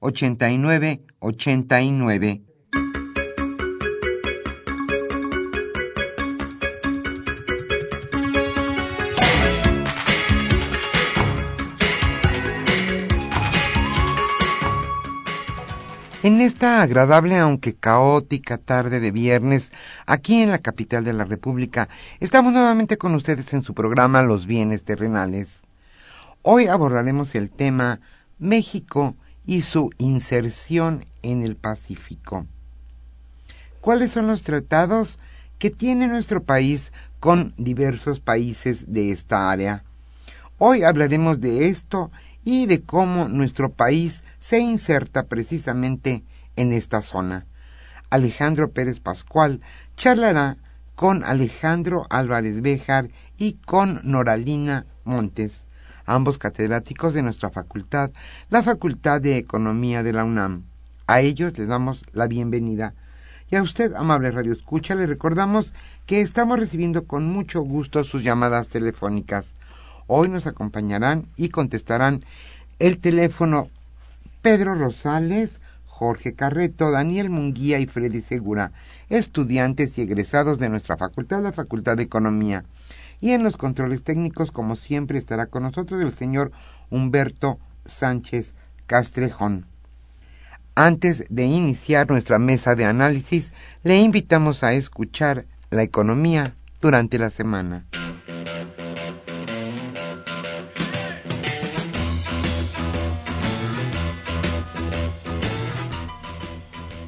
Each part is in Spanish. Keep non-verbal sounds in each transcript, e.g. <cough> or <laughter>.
89 89. En esta agradable aunque caótica tarde de viernes, aquí en la capital de la República, estamos nuevamente con ustedes en su programa Los bienes terrenales. Hoy abordaremos el tema México y su inserción en el Pacífico. ¿Cuáles son los tratados que tiene nuestro país con diversos países de esta área? Hoy hablaremos de esto y de cómo nuestro país se inserta precisamente en esta zona. Alejandro Pérez Pascual charlará con Alejandro Álvarez Béjar y con Noralina Montes ambos catedráticos de nuestra facultad, la Facultad de Economía de la UNAM. A ellos les damos la bienvenida. Y a usted, amable Radio Escucha, le recordamos que estamos recibiendo con mucho gusto sus llamadas telefónicas. Hoy nos acompañarán y contestarán el teléfono Pedro Rosales, Jorge Carreto, Daniel Munguía y Freddy Segura, estudiantes y egresados de nuestra facultad, la Facultad de Economía. Y en los controles técnicos, como siempre, estará con nosotros el señor Humberto Sánchez Castrejón. Antes de iniciar nuestra mesa de análisis, le invitamos a escuchar la economía durante la semana.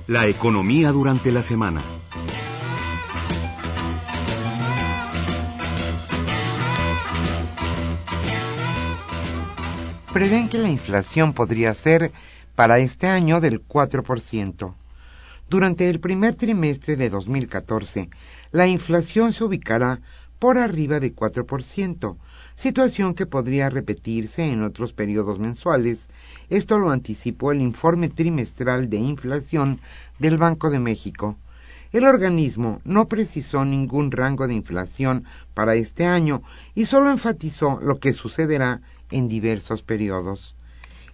La economía durante la semana. Prevén que la inflación podría ser para este año del 4%. Durante el primer trimestre de 2014, la inflación se ubicará por arriba de 4%, situación que podría repetirse en otros periodos mensuales. Esto lo anticipó el informe trimestral de inflación del Banco de México. El organismo no precisó ningún rango de inflación para este año y solo enfatizó lo que sucederá en diversos periodos.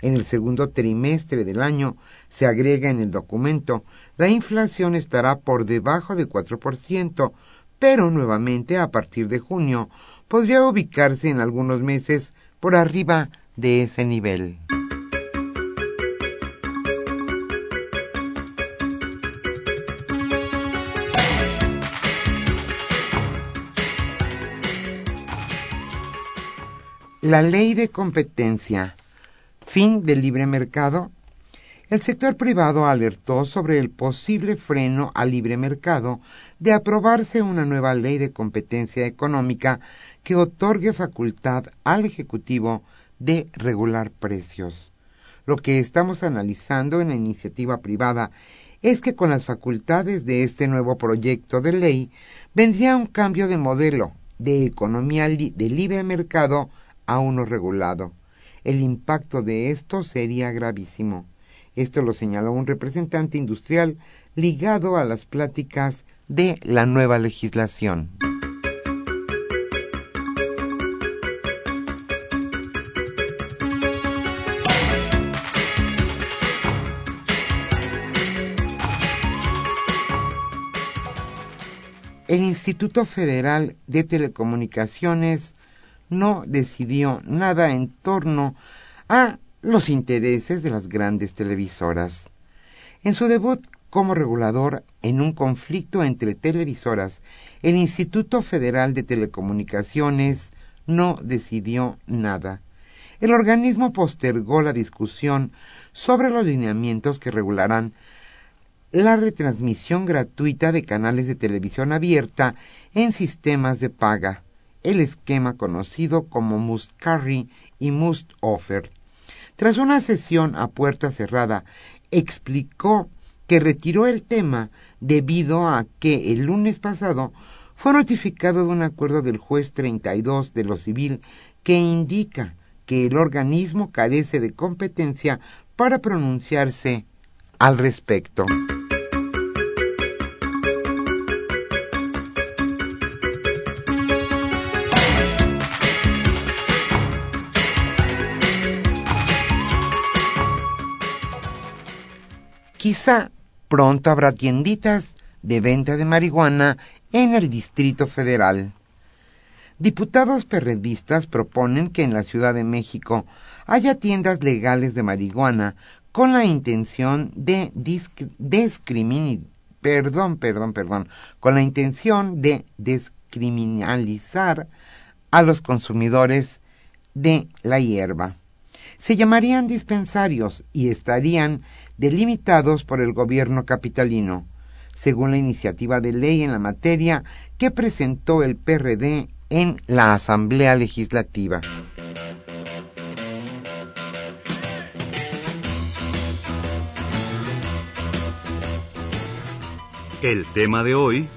En el segundo trimestre del año, se agrega en el documento, la inflación estará por debajo de 4%, pero nuevamente a partir de junio podría ubicarse en algunos meses por arriba de ese nivel. La ley de competencia, fin del libre mercado. El sector privado alertó sobre el posible freno al libre mercado de aprobarse una nueva ley de competencia económica que otorgue facultad al Ejecutivo de regular precios. Lo que estamos analizando en la iniciativa privada es que con las facultades de este nuevo proyecto de ley vendría un cambio de modelo de economía de libre mercado a uno regulado. El impacto de esto sería gravísimo. Esto lo señaló un representante industrial ligado a las pláticas de la nueva legislación. El Instituto Federal de Telecomunicaciones no decidió nada en torno a los intereses de las grandes televisoras. En su debut como regulador en un conflicto entre televisoras, el Instituto Federal de Telecomunicaciones no decidió nada. El organismo postergó la discusión sobre los lineamientos que regularán la retransmisión gratuita de canales de televisión abierta en sistemas de paga, el esquema conocido como Must Carry y Must Offer. Tras una sesión a puerta cerrada, explicó que retiró el tema debido a que el lunes pasado fue notificado de un acuerdo del juez 32 de lo civil que indica que el organismo carece de competencia para pronunciarse al respecto. Quizá pronto habrá tienditas de venta de marihuana en el Distrito Federal. Diputados perredistas proponen que en la Ciudad de México haya tiendas legales de marihuana con la intención de discriminar, perdón, perdón, perdón, con la intención de descriminalizar a los consumidores de la hierba. Se llamarían dispensarios y estarían delimitados por el gobierno capitalino, según la iniciativa de ley en la materia que presentó el PRD en la Asamblea Legislativa. El tema de hoy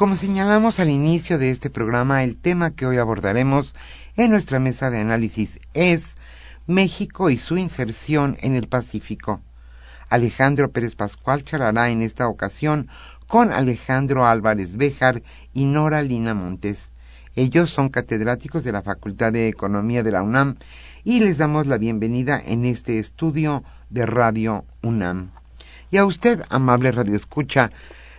Como señalamos al inicio de este programa, el tema que hoy abordaremos en nuestra mesa de análisis es México y su inserción en el Pacífico. Alejandro Pérez Pascual charlará en esta ocasión con Alejandro Álvarez Béjar y Nora Lina Montes. Ellos son catedráticos de la Facultad de Economía de la UNAM y les damos la bienvenida en este estudio de Radio UNAM. Y a usted, amable Radio Escucha,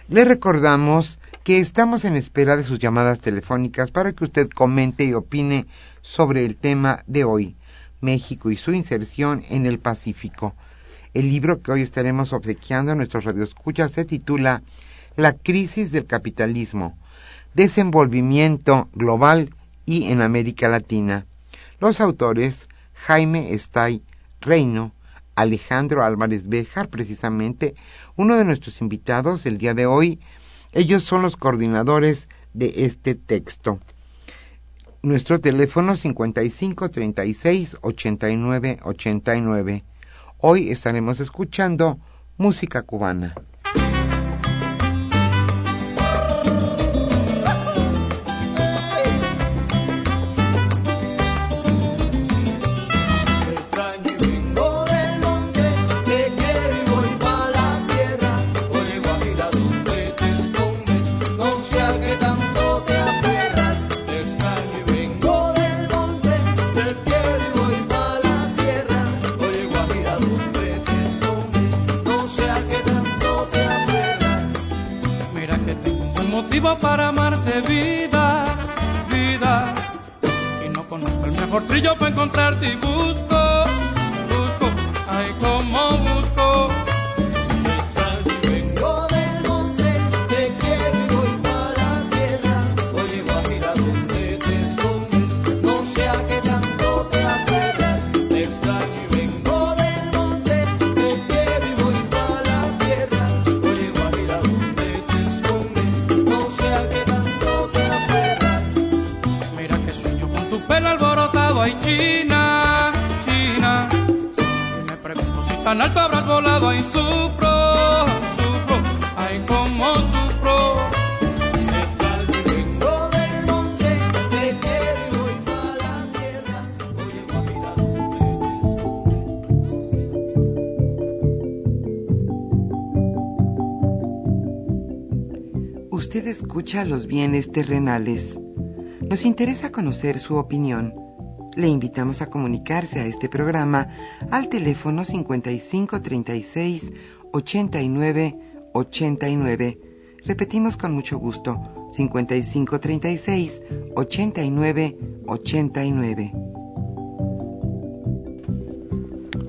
le recordamos que estamos en espera de sus llamadas telefónicas para que usted comente y opine sobre el tema de hoy, México y su inserción en el Pacífico. El libro que hoy estaremos obsequiando a nuestros radioescuchas se titula La crisis del capitalismo, desenvolvimiento global y en América Latina. Los autores Jaime Estay Reino, Alejandro Álvarez Béjar, precisamente uno de nuestros invitados el día de hoy, ellos son los coordinadores de este texto. Nuestro teléfono 55 36 89 89. Hoy estaremos escuchando música cubana. Para amarte vida, vida. Y no conozco el mejor trillo para encontrarte y busco, busco, ay como busco. tan alto habrás volado, ay sufro, sufro, ay como sufro. Usted escucha los bienes terrenales. Nos interesa conocer su opinión le invitamos a comunicarse a este programa al teléfono 5536 89 89. Repetimos con mucho gusto, 5536 89 89.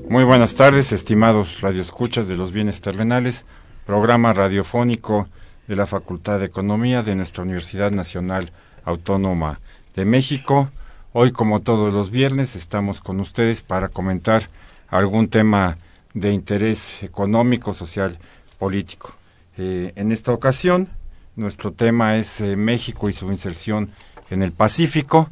Muy buenas tardes, estimados radioescuchas de los bienes terrenales, programa radiofónico de la Facultad de Economía de nuestra Universidad Nacional Autónoma de México. Hoy, como todos los viernes, estamos con ustedes para comentar algún tema de interés económico, social, político. Eh, en esta ocasión, nuestro tema es eh, México y su inserción en el Pacífico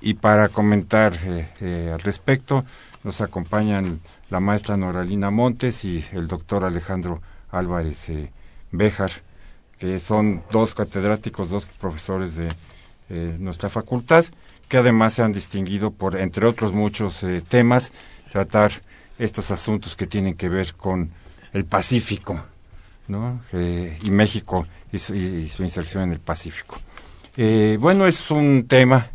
y para comentar eh, al respecto nos acompañan la maestra Noralina Montes y el doctor Alejandro Álvarez Béjar, que son dos catedráticos, dos profesores de nuestra facultad, que además se han distinguido por, entre otros muchos temas, tratar estos asuntos que tienen que ver con el Pacífico, ¿no? Eh, y México y su, inserción en el Pacífico. Eh, bueno, es un tema,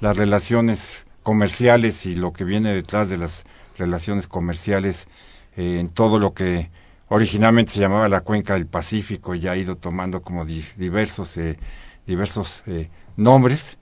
las relaciones comerciales y lo que viene detrás de las relaciones comerciales eh, en todo lo que originalmente se llamaba la cuenca del Pacífico y ha ido tomando como diversos diversos nombres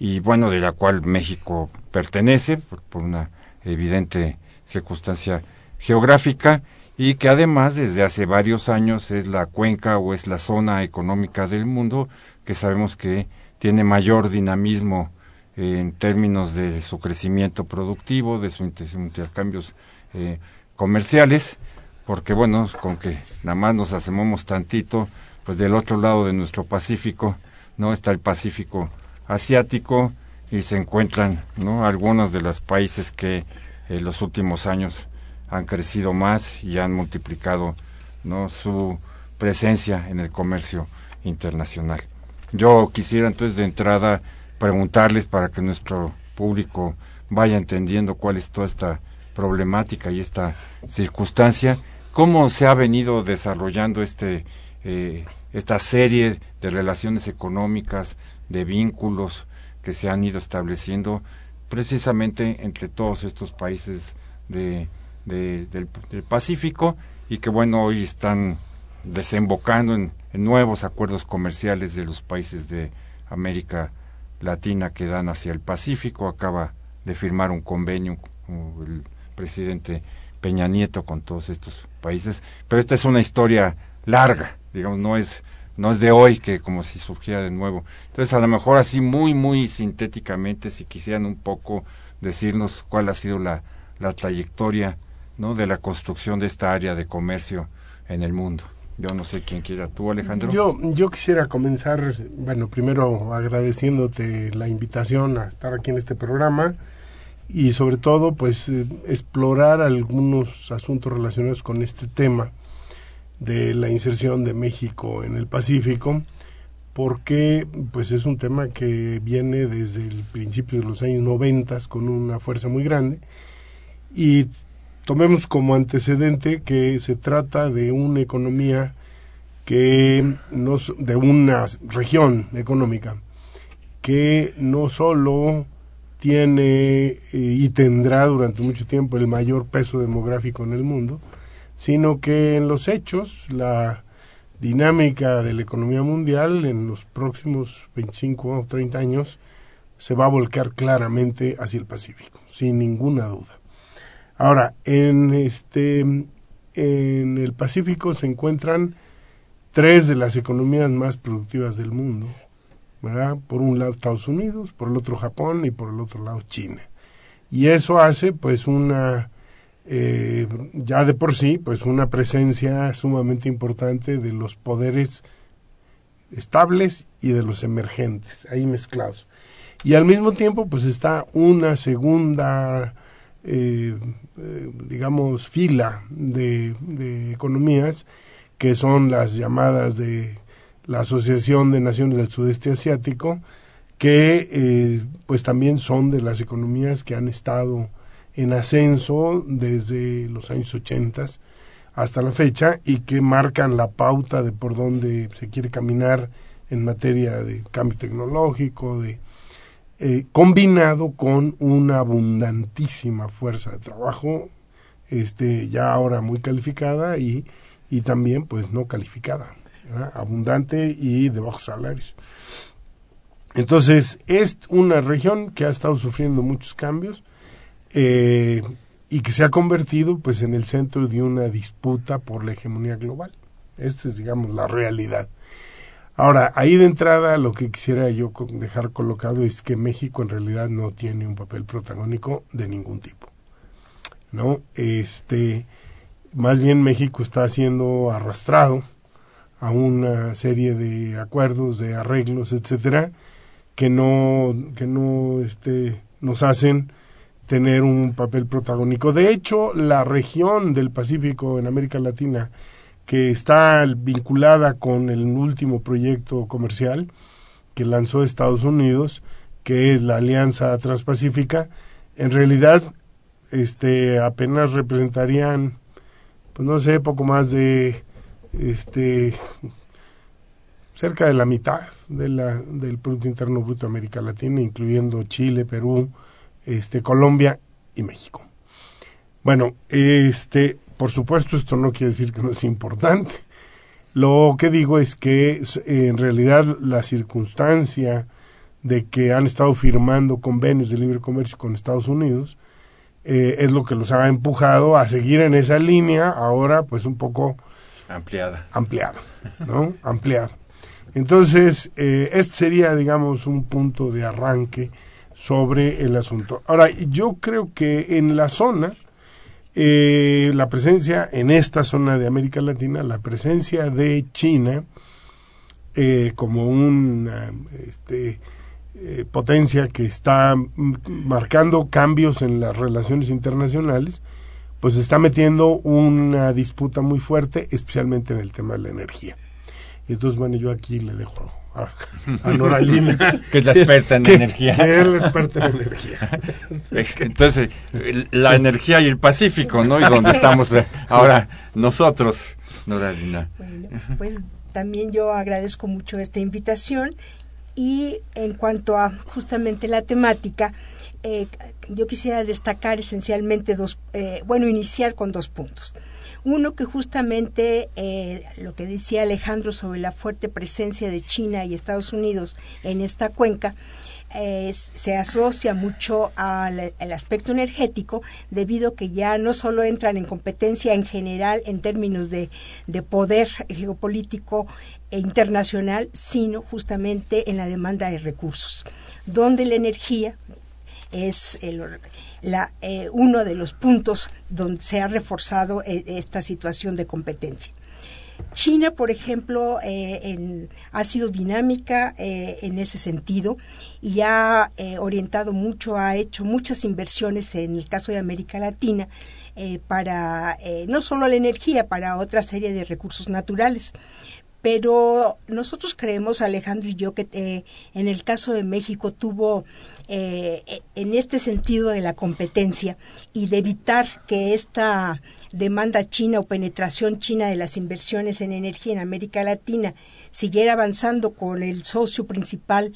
y bueno de la cual México pertenece por una evidente circunstancia geográfica y que además desde hace varios años es la cuenca o es la zona económica del mundo que sabemos que tiene mayor dinamismo en términos de su crecimiento productivo, de sus intercambios eh, comerciales, porque bueno, con que nada más nos hacemos tantito, pues del otro lado de nuestro Pacífico, ¿no? Está el Pacífico asiático y se encuentran, ¿no? Algunos de los países que en los últimos años han crecido más y han multiplicado ¿no? su presencia en el comercio internacional. Yo quisiera entonces de entrada preguntarles para que nuestro público vaya entendiendo cuál es toda esta problemática y esta circunstancia, cómo se ha venido desarrollando este, eh, esta serie de relaciones económicas, de vínculos que se han ido estableciendo precisamente entre todos estos países de, del, Pacífico y que bueno hoy están desembocando en, nuevos acuerdos comerciales de los países de América Latina que dan hacia el Pacífico. Acaba de firmar un convenio el presidente Peña Nieto con todos estos países. Pero esta es una historia larga digamos no es no es de hoy que como si surgiera de nuevo. Entonces, a lo mejor así muy, muy sintéticamente, si quisieran un poco decirnos cuál ha sido la, la trayectoria ¿no? de la construcción de esta área de comercio en el mundo. Yo no sé quién quiera, tú Alejandro. Yo, yo quisiera comenzar, bueno, primero agradeciéndote la invitación a estar aquí en este programa y sobre todo pues eh, explorar algunos asuntos relacionados con este tema de la inserción de México en el Pacífico, porque pues es un tema que viene desde el principio de los años 90 con una fuerza muy grande. Y tomemos como antecedente que se trata de una economía que no de una región económica que no solo tiene eh, y tendrá durante mucho tiempo el mayor peso demográfico en el mundo, sino que en los hechos la dinámica de la economía mundial en los próximos 25 o 30 años se va a volcar claramente hacia el Pacífico, sin ninguna duda. Ahora, en este en el Pacífico se encuentran tres de las economías más productivas del mundo, ¿verdad? Por un lado Estados Unidos, por el otro Japón y por el otro lado China. Y eso hace pues una eh, ya de por sí, pues una presencia sumamente importante de los poderes estables y de los emergentes, ahí mezclados. Y al mismo tiempo, pues está una segunda, eh, eh, digamos, fila de, de, economías, que son las llamadas de la Asociación de Naciones del Sudeste Asiático, que pues también son de las economías que han estado en ascenso desde los años 80 hasta la fecha y que marcan la pauta de por dónde se quiere caminar en materia de cambio tecnológico, de eh, combinado con una abundantísima fuerza de trabajo, este, ya ahora muy calificada y, y también pues no calificada, abundante y de bajos salarios. Entonces, es una región que ha estado sufriendo muchos cambios eh, y que se ha convertido pues en el centro de una disputa por la hegemonía global. Esta es, digamos, la realidad. Ahora, ahí de entrada lo que quisiera yo dejar colocado es que México en realidad no tiene un papel protagónico de ningún tipo. ¿No? Este, más bien México está siendo arrastrado a una serie de acuerdos, de arreglos, etcétera, que no, que no este, nos hacen tener un papel protagónico. De hecho, la región del Pacífico en América Latina, que está vinculada con el último proyecto comercial que lanzó Estados Unidos, que es la Alianza Transpacífica, en realidad este apenas representarían pues no sé, poco más de este cerca de la mitad de la, del Producto Interno Bruto de América Latina, incluyendo Chile, Perú, este, Colombia y México. Bueno, este, por supuesto, esto no quiere decir que no es importante. Lo que digo es que en realidad la circunstancia de que han estado firmando convenios de libre comercio con Estados Unidos eh, es lo que los ha empujado a seguir en esa línea, ahora pues un poco ampliada. Ampliado, ¿no? ampliado. Entonces, eh, este sería, digamos, un punto de arranque sobre el asunto. Ahora, yo creo que en la zona, eh, la presencia, en esta zona de América Latina, la presencia de China eh, como una este, potencia que está marcando cambios en las relaciones internacionales, pues está metiendo una disputa muy fuerte, especialmente en el tema de la energía. Y entonces, bueno, yo aquí le dejo <laughs> a, a Noralina. que es la experta en energía. Que es la experta en energía. <laughs> entonces, la energía y el Pacífico, ¿no? Y donde estamos eh, ahora nosotros, Noralina. Bueno, pues también yo agradezco mucho esta invitación y en cuanto a justamente la temática, eh, yo quisiera destacar esencialmente dos, eh, bueno, iniciar con dos puntos. Uno que justamente eh, lo que decía Alejandro sobre la fuerte presencia de China y Estados Unidos en esta cuenca, se asocia mucho al, aspecto energético debido que ya no solo entran en competencia en general en términos de, de poder geopolítico e internacional, sino justamente en la demanda de recursos, donde la energía es el, eh, uno de los puntos donde se ha reforzado eh, esta situación de competencia. China, por ejemplo, eh, ha sido dinámica en ese sentido y ha orientado mucho, ha hecho muchas inversiones en el caso de América Latina para no solo la energía, para otra serie de recursos naturales. Pero nosotros creemos, Alejandro y yo, que eh, en el caso de México tuvo, eh, en este sentido de la competencia y de evitar que esta demanda china o penetración china de las inversiones en energía en América Latina siguiera avanzando con el socio principal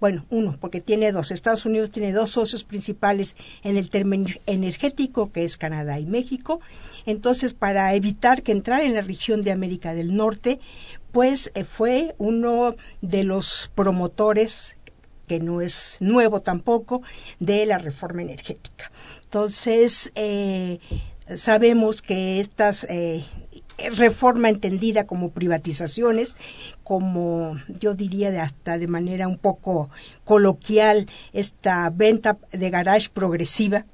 bueno, uno, porque tiene dos. Estados Unidos tiene dos socios principales en el término energético, que es Canadá y México. Entonces, para evitar que entrara en la región de América del Norte, pues eh, fue uno de los promotores que no es nuevo tampoco, de la reforma energética. Entonces, eh, sabemos que estas eh, reforma entendida como privatizaciones, como yo diría de hasta de manera un poco coloquial esta venta de garage progresiva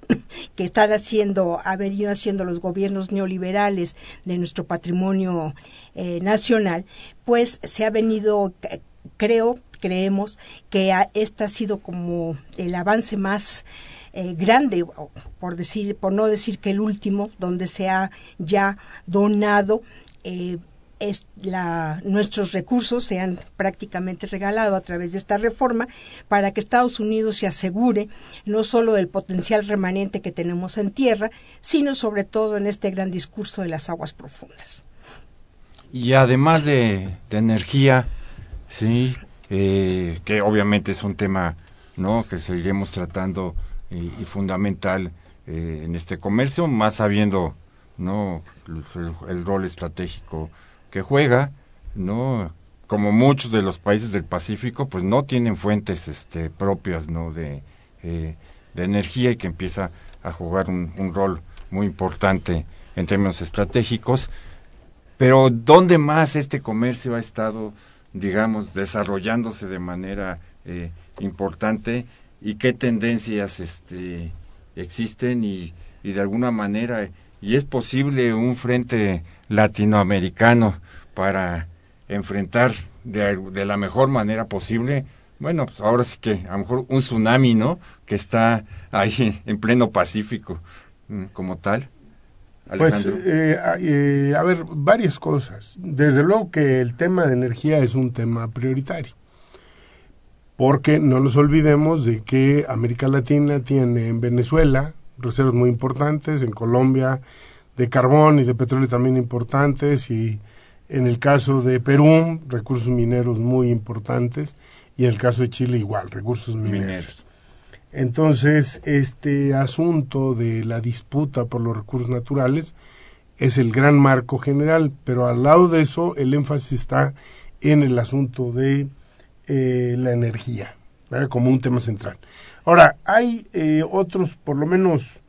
que están haciendo, ha venido haciendo los gobiernos neoliberales de nuestro patrimonio eh, nacional, pues se ha venido, creo, creemos que esta ha sido como el avance más eh, grande, por decir, por no decir que el último, donde se ha ya donado eh, es la, nuestros recursos se han prácticamente regalado a través de esta reforma para que Estados Unidos se asegure no solo del potencial remanente que tenemos en tierra, sino sobre todo en este gran discurso de las aguas profundas. Y además de, de energía, Sí, eh, que obviamente es un tema no que seguiremos tratando y, fundamental eh, en este comercio, más sabiendo no el, rol estratégico que juega, no como muchos de los países del Pacífico, pues no tienen fuentes este, propias no de, eh, de energía y que empieza a jugar un, rol muy importante en términos estratégicos. Pero ¿dónde más este comercio ha estado, digamos, desarrollándose de manera eh, importante y qué tendencias este, existen y, y de alguna manera, y es posible un frente latinoamericano para enfrentar de, de la mejor manera posible bueno, pues ahora sí que a lo mejor un tsunami, ¿no? Que está ahí <laughs> en pleno Pacífico mm, como tal. Pues, eh, eh, a ver, varias cosas. Desde luego que el tema de energía es un tema prioritario, porque no nos olvidemos de que América Latina tiene en Venezuela reservas muy importantes, en Colombia de carbón y de petróleo también importantes, y en el caso de Perú, recursos mineros muy importantes, y en el caso de Chile igual, recursos mineros. Entonces, este asunto de la disputa por los recursos naturales es el gran marco general, pero al lado de eso el énfasis está en el asunto de eh, la energía, como un tema central. Ahora, hay eh, otros, por lo menos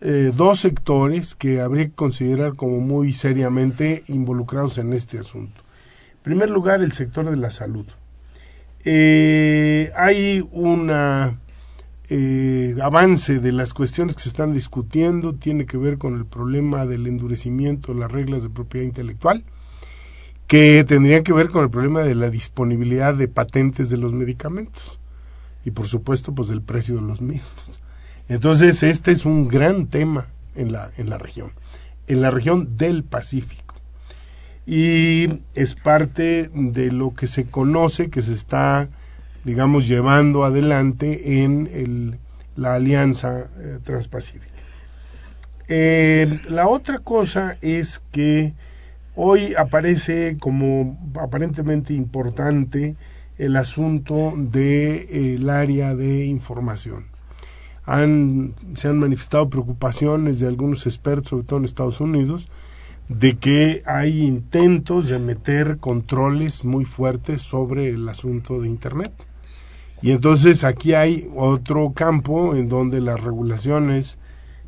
eh, dos sectores que habría que considerar como muy seriamente involucrados en este asunto. En primer lugar, el sector de la salud. hay una eh, avance de las cuestiones que se están discutiendo tiene que ver con el problema del endurecimiento de las reglas de propiedad intelectual, que tendría que ver con el problema de la disponibilidad de patentes de los medicamentos y por supuesto pues del precio de los mismos. Entonces este es un gran tema en la, en la región, en la región del Pacífico. Y es parte de lo que se conoce que se está digamos, llevando adelante en el, la alianza eh, transpacífica. Eh, la otra cosa es que hoy aparece como aparentemente importante el asunto del área de información. Se han manifestado preocupaciones de algunos expertos, sobre todo en Estados Unidos, de que hay intentos de meter controles muy fuertes sobre el asunto de Internet. Y entonces aquí hay otro campo en donde las regulaciones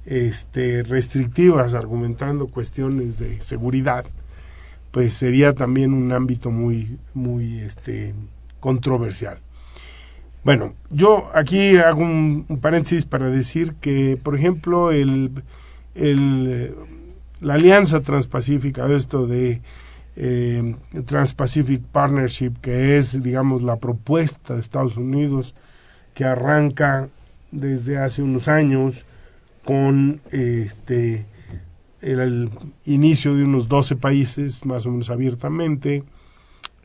este, restrictivas, argumentando cuestiones de seguridad, pues sería también un ámbito muy, muy este, controversial. Bueno, yo aquí hago un, paréntesis para decir que, por ejemplo, el, el, la alianza transpacífica, esto de eh, Trans-Pacific Partnership, que es, digamos, la propuesta de Estados Unidos que arranca desde hace unos años con este el, inicio de unos 12 países, más o menos abiertamente,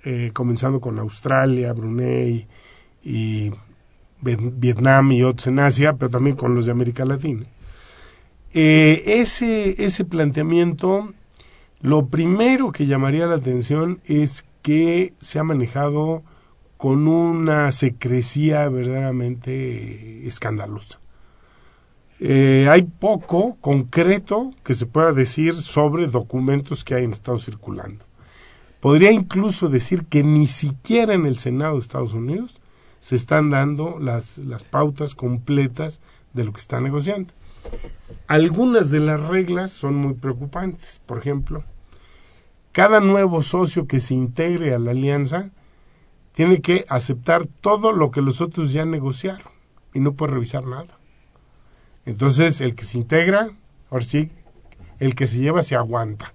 eh, comenzando con Australia, Brunei y Vietnam y otros en Asia, pero también con los de América Latina. Eh, ese, ese planteamiento lo primero que llamaría la atención es que se ha manejado con una secrecía verdaderamente escandalosa. Eh, hay poco concreto que se pueda decir sobre documentos que hayan estado circulando. Podría incluso decir que ni siquiera en el Senado de Estados Unidos se están dando las, las pautas completas de lo que está negociando. Algunas de las reglas son muy preocupantes. Por ejemplo, cada nuevo socio que se integre a la alianza tiene que aceptar todo lo que los otros ya negociaron y no puede revisar nada. Entonces, el que se integra, ahora sí, el que se lleva se aguanta.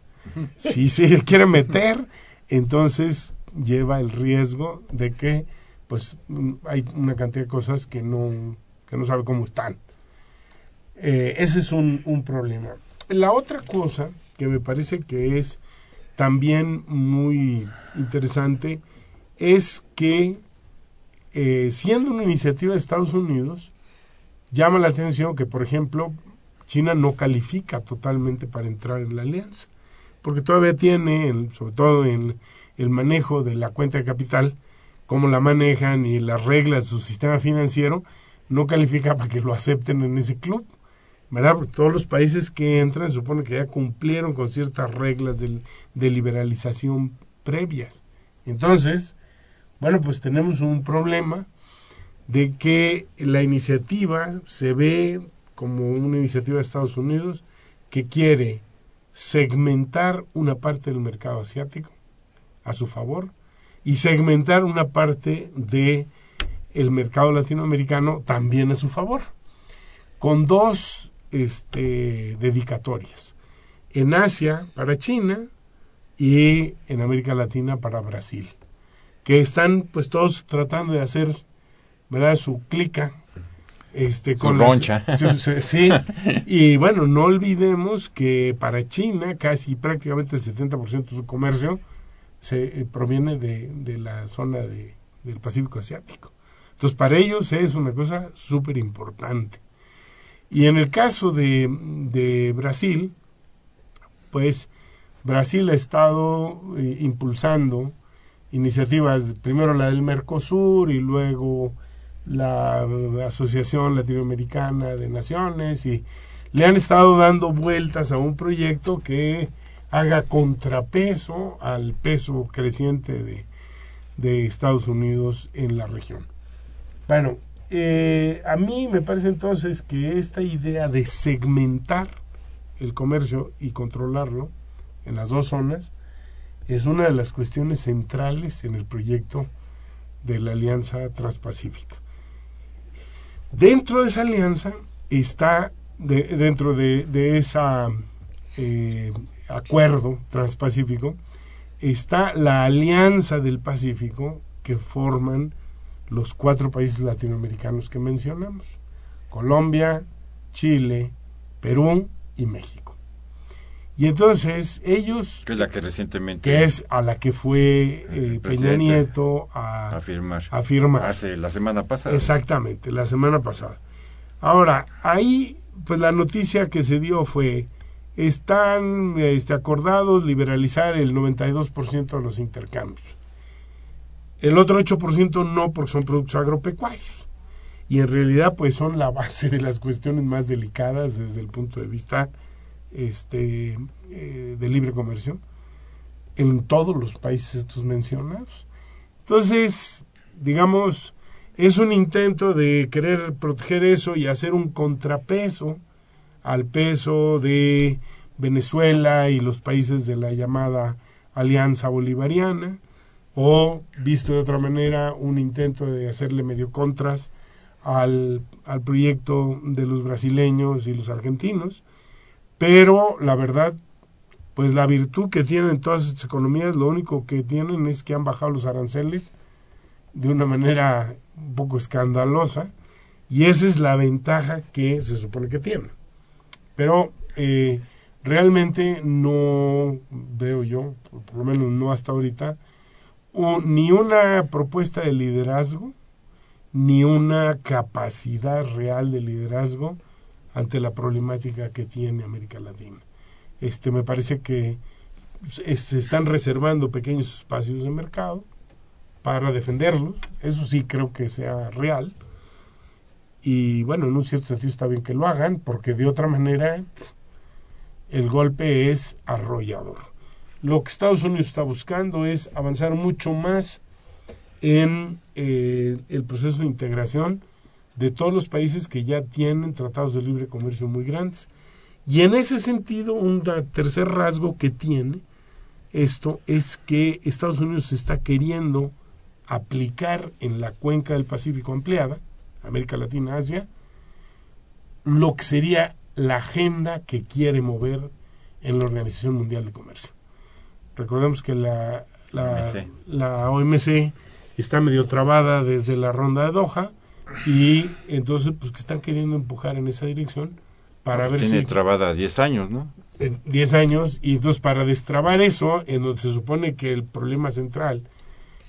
Si se <laughs> quiere meter, entonces lleva el riesgo de que pues hay una cantidad de cosas que no, que no sabe cómo están. Eh, ese es un, un problema. La otra cosa que me parece que es también muy interesante es que eh, siendo una iniciativa de Estados Unidos, llama la atención que, por ejemplo, China no califica totalmente para entrar en la alianza, porque todavía tiene, sobre todo en el manejo de la cuenta de capital, cómo la manejan y las reglas de su sistema financiero, no califica para que lo acepten en ese club. ¿verdad? Porque todos los países que entran supone que ya cumplieron con ciertas reglas de, de liberalización previas. Entonces, bueno, pues tenemos un problema de que la iniciativa se ve como una iniciativa de Estados Unidos que quiere segmentar una parte del mercado asiático a su favor y segmentar una parte de el mercado latinoamericano también a su favor con dos este, dedicatorias. En Asia para China y en América Latina para Brasil que están pues todos tratando de hacer verdad su clica este con <laughs> sí, y bueno no olvidemos que para China casi prácticamente el 70% de su comercio se eh, proviene de, de, la zona de, del Pacífico Asiático. Entonces para ellos es una cosa súper importante y en el caso de, de Brasil pues Brasil ha estado eh, impulsando iniciativas primero la del Mercosur y luego la Asociación Latinoamericana de Naciones y le han estado dando vueltas a un proyecto que haga contrapeso al peso creciente de, de Estados Unidos en la región. Bueno, eh, a mí me parece entonces que esta idea de segmentar el comercio y controlarlo en las dos zonas es una de las cuestiones centrales en el proyecto de la Alianza Transpacífica. Dentro de esa alianza está, dentro de, de ese eh, acuerdo transpacífico, está la Alianza del Pacífico que forman los cuatro países latinoamericanos que mencionamos, Colombia, Chile, Perú y México. Y entonces ellos... Que es la que recientemente... Que es a la que fue eh, Peña Nieto a, firmar. a firmar. Hace la semana pasada. Exactamente, la semana pasada. Ahora, ahí, pues la noticia que se dio fue, están este, acordados liberalizar el 92% de los intercambios. El otro 8% no, porque son productos agropecuarios. Y en realidad, pues son la base de las cuestiones más delicadas desde el punto de vista este, eh, de libre comercio en todos los países estos mencionados. Entonces, digamos, es un intento de querer proteger eso y hacer un contrapeso al peso de Venezuela y los países de la llamada Alianza Bolivariana, o, visto de otra manera, un intento de hacerle medio contras al, al proyecto de los brasileños y los argentinos, pero la verdad, pues la virtud que tienen todas estas economías, lo único que tienen es que han bajado los aranceles de una manera un poco escandalosa y esa es la ventaja que se supone que tienen. Pero eh, realmente no veo yo, por lo menos no hasta ahorita, ni una propuesta de liderazgo, ni una capacidad real de liderazgo ante la problemática que tiene América Latina. Este, me parece que se están reservando pequeños espacios de mercado para defenderlos, eso sí creo que sea real, y bueno, en un cierto sentido está bien que lo hagan, porque de otra manera el golpe es arrollador. Lo que Estados Unidos está buscando es avanzar mucho más en eh, el proceso de integración de todos los países que ya tienen tratados de libre comercio muy grandes. Y en ese sentido, un tercer rasgo que tiene esto es que Estados Unidos está queriendo aplicar en la cuenca del Pacífico ampliada, América Latina, Asia, lo que sería la agenda que quiere mover en la Organización Mundial de Comercio. Recordemos que la, la, la OMC está medio trabada desde la ronda de Doha, y entonces pues que están queriendo empujar en esa dirección para ver tiene trabada 10 años, ¿no? 10 años y entonces para destrabar eso, en donde se supone que el problema central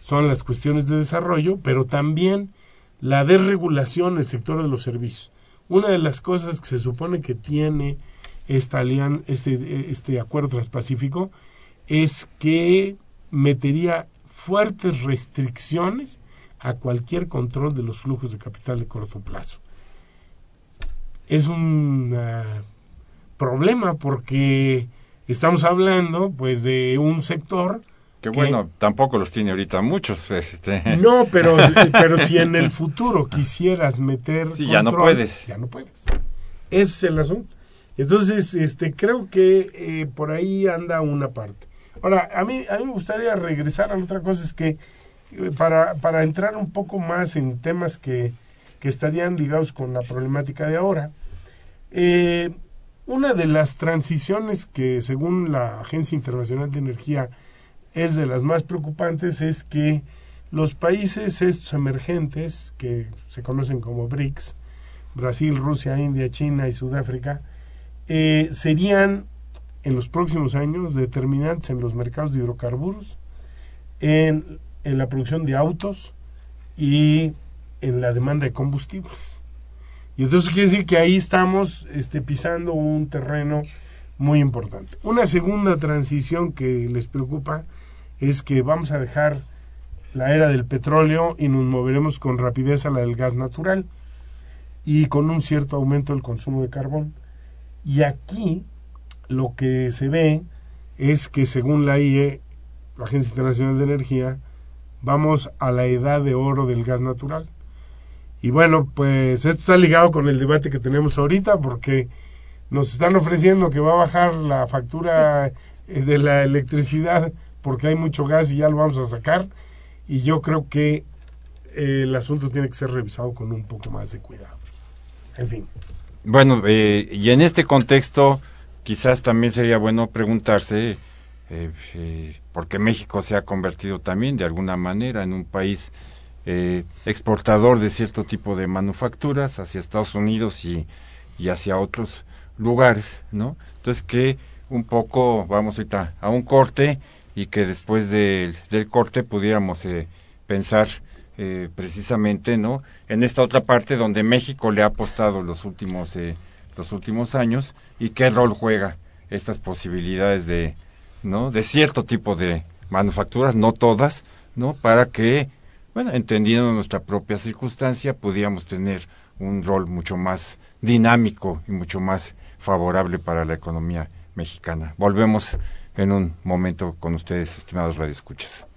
son las cuestiones de desarrollo, pero también la desregulación en el sector de los servicios. Una de las cosas que se supone que tiene esta alian, este, este acuerdo transpacífico es que metería fuertes restricciones a cualquier control de los flujos de capital de corto plazo. Es un ah, problema porque estamos hablando pues de un sector que bueno, tampoco los tiene ahorita muchos. <laughs> Este. No, pero, pero si en el futuro quisieras meter. Sí, ya no puedes. Ya no puedes. Ese es el asunto. Entonces, este, creo que eh, por ahí anda una parte. Ahora, a mí, a mí me gustaría regresar a otra cosa, es que para, para entrar un poco más en temas que, que estarían ligados con la problemática de ahora, eh, una de las transiciones que según la Agencia Internacional de Energía es de las más preocupantes es que los países estos emergentes, que se conocen como BRICS, Brasil, Rusia, India, China y Sudáfrica, eh, serían en los próximos años determinantes en los mercados de hidrocarburos, en la producción de autos y en la demanda de combustibles. Y entonces quiere decir que ahí estamos este, pisando un terreno muy importante. Una segunda transición que les preocupa es que vamos a dejar la era del petróleo y nos moveremos con rapidez a la del gas natural y con un cierto aumento del consumo de carbón. Y aquí lo que se ve es que según la IE, la Agencia Internacional de Energía, vamos a la edad de oro del gas natural. Y bueno, pues esto está ligado con el debate que tenemos ahorita porque nos están ofreciendo que va a bajar la factura eh, de la electricidad porque hay mucho gas y ya lo vamos a sacar. Y yo creo que eh, el asunto tiene que ser revisado con un poco más de cuidado. En fin. Bueno, eh, y en este contexto, quizás también sería bueno preguntarse eh, eh, por qué México se ha convertido también de alguna manera en un país eh, exportador de cierto tipo de manufacturas hacia Estados Unidos y, y hacia otros lugares, ¿no? Entonces que un poco, vamos ahorita a un corte y que después del corte pudiéramos eh, pensar eh, precisamente, ¿no? En esta otra parte donde México le ha apostado los últimos eh, los últimos años y qué rol juega estas posibilidades de, ¿no? De cierto tipo de manufacturas, no todas, ¿no? Para que bueno, entendiendo nuestra propia circunstancia, podíamos tener un rol mucho más dinámico y mucho más favorable para la economía mexicana. Volvemos en un momento con ustedes, estimados radioescuchas.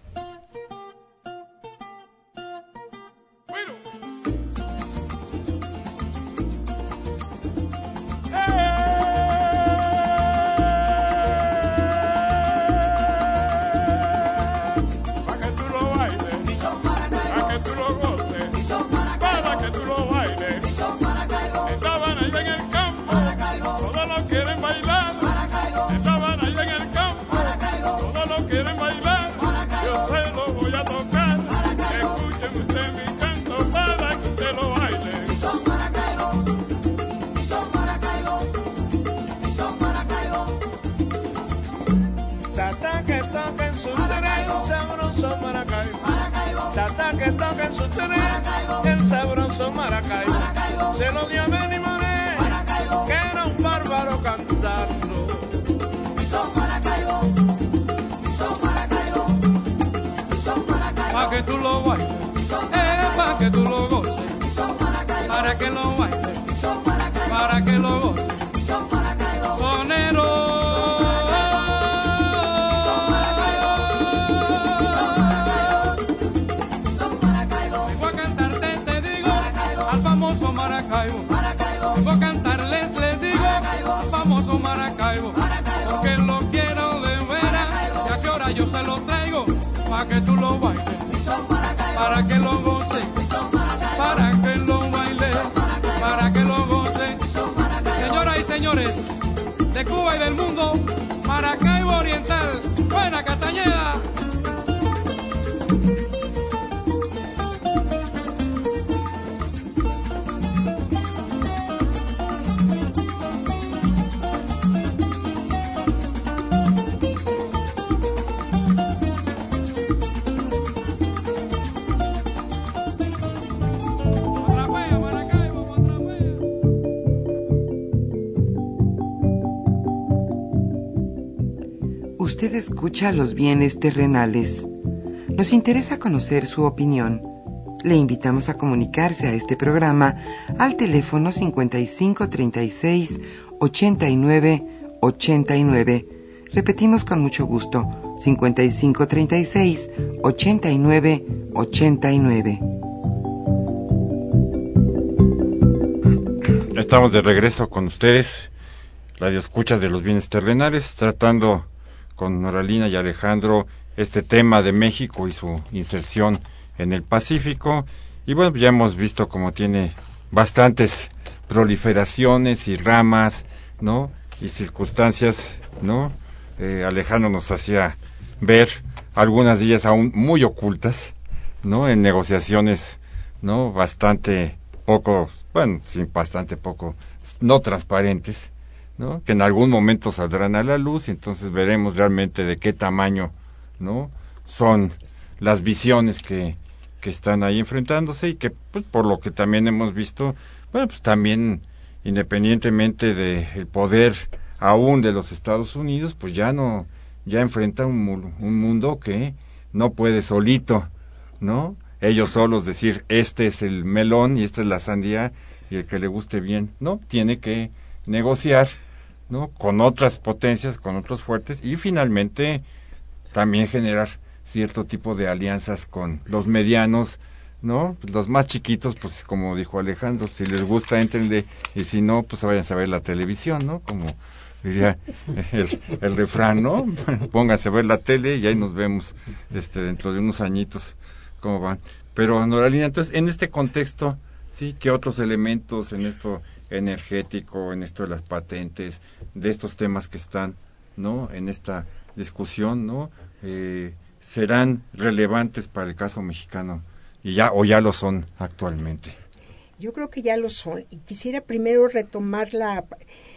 de tu logos. Para que lo vaya. de Cuba y del mundo, Maracaibo Oriental, Buena Castañeda. Escucha los bienes terrenales. Nos interesa conocer su opinión. Le invitamos a comunicarse a este programa al teléfono 5536 89 89. Repetimos con mucho gusto 5536 89 89. Estamos de regreso con ustedes, Radio Escuchas de los Bienes Terrenales, tratando con Noralina y Alejandro este tema de México y su inserción en el Pacífico. Y bueno, ya hemos visto cómo tiene bastantes proliferaciones y ramas, ¿no? Y circunstancias, ¿no? Eh, Alejandro nos hacía ver algunas de ellas aún muy ocultas, ¿no? En negociaciones, ¿no? Bastante poco bueno, sí, bastante poco, no transparentes, ¿no? Que en algún momento saldrán a la luz y entonces veremos realmente de qué tamaño, ¿no? Son las visiones que, que están ahí enfrentándose y que, pues, por lo que también hemos visto, bueno, pues también independientemente del poder aún de los Estados Unidos, pues ya no, ya enfrenta un, un mundo que no puede solito, ¿no? ellos solos decir este es el melón y esta es la sandía y el que le guste bien, no, tiene que negociar, ¿no? Con otras potencias, con otros fuertes y finalmente también generar cierto tipo de alianzas con los medianos, ¿no? Los más chiquitos, pues como dijo Alejandro, si les gusta, entrenle, y si no, pues vayan a ver la televisión, ¿no? Como diría <laughs> el, el refrán, ¿no? <laughs> Pónganse a ver la tele y ahí nos vemos este dentro de unos añitos cómo van. Pero, Noralina, entonces, en este contexto, ¿sí? ¿Qué otros elementos en esto energético, en esto de las patentes, de estos temas que están, ¿no? En esta discusión, ¿no? Eh, serán relevantes para el caso mexicano y ya o ya lo son actualmente. Yo creo que ya lo son y quisiera primero retomar la,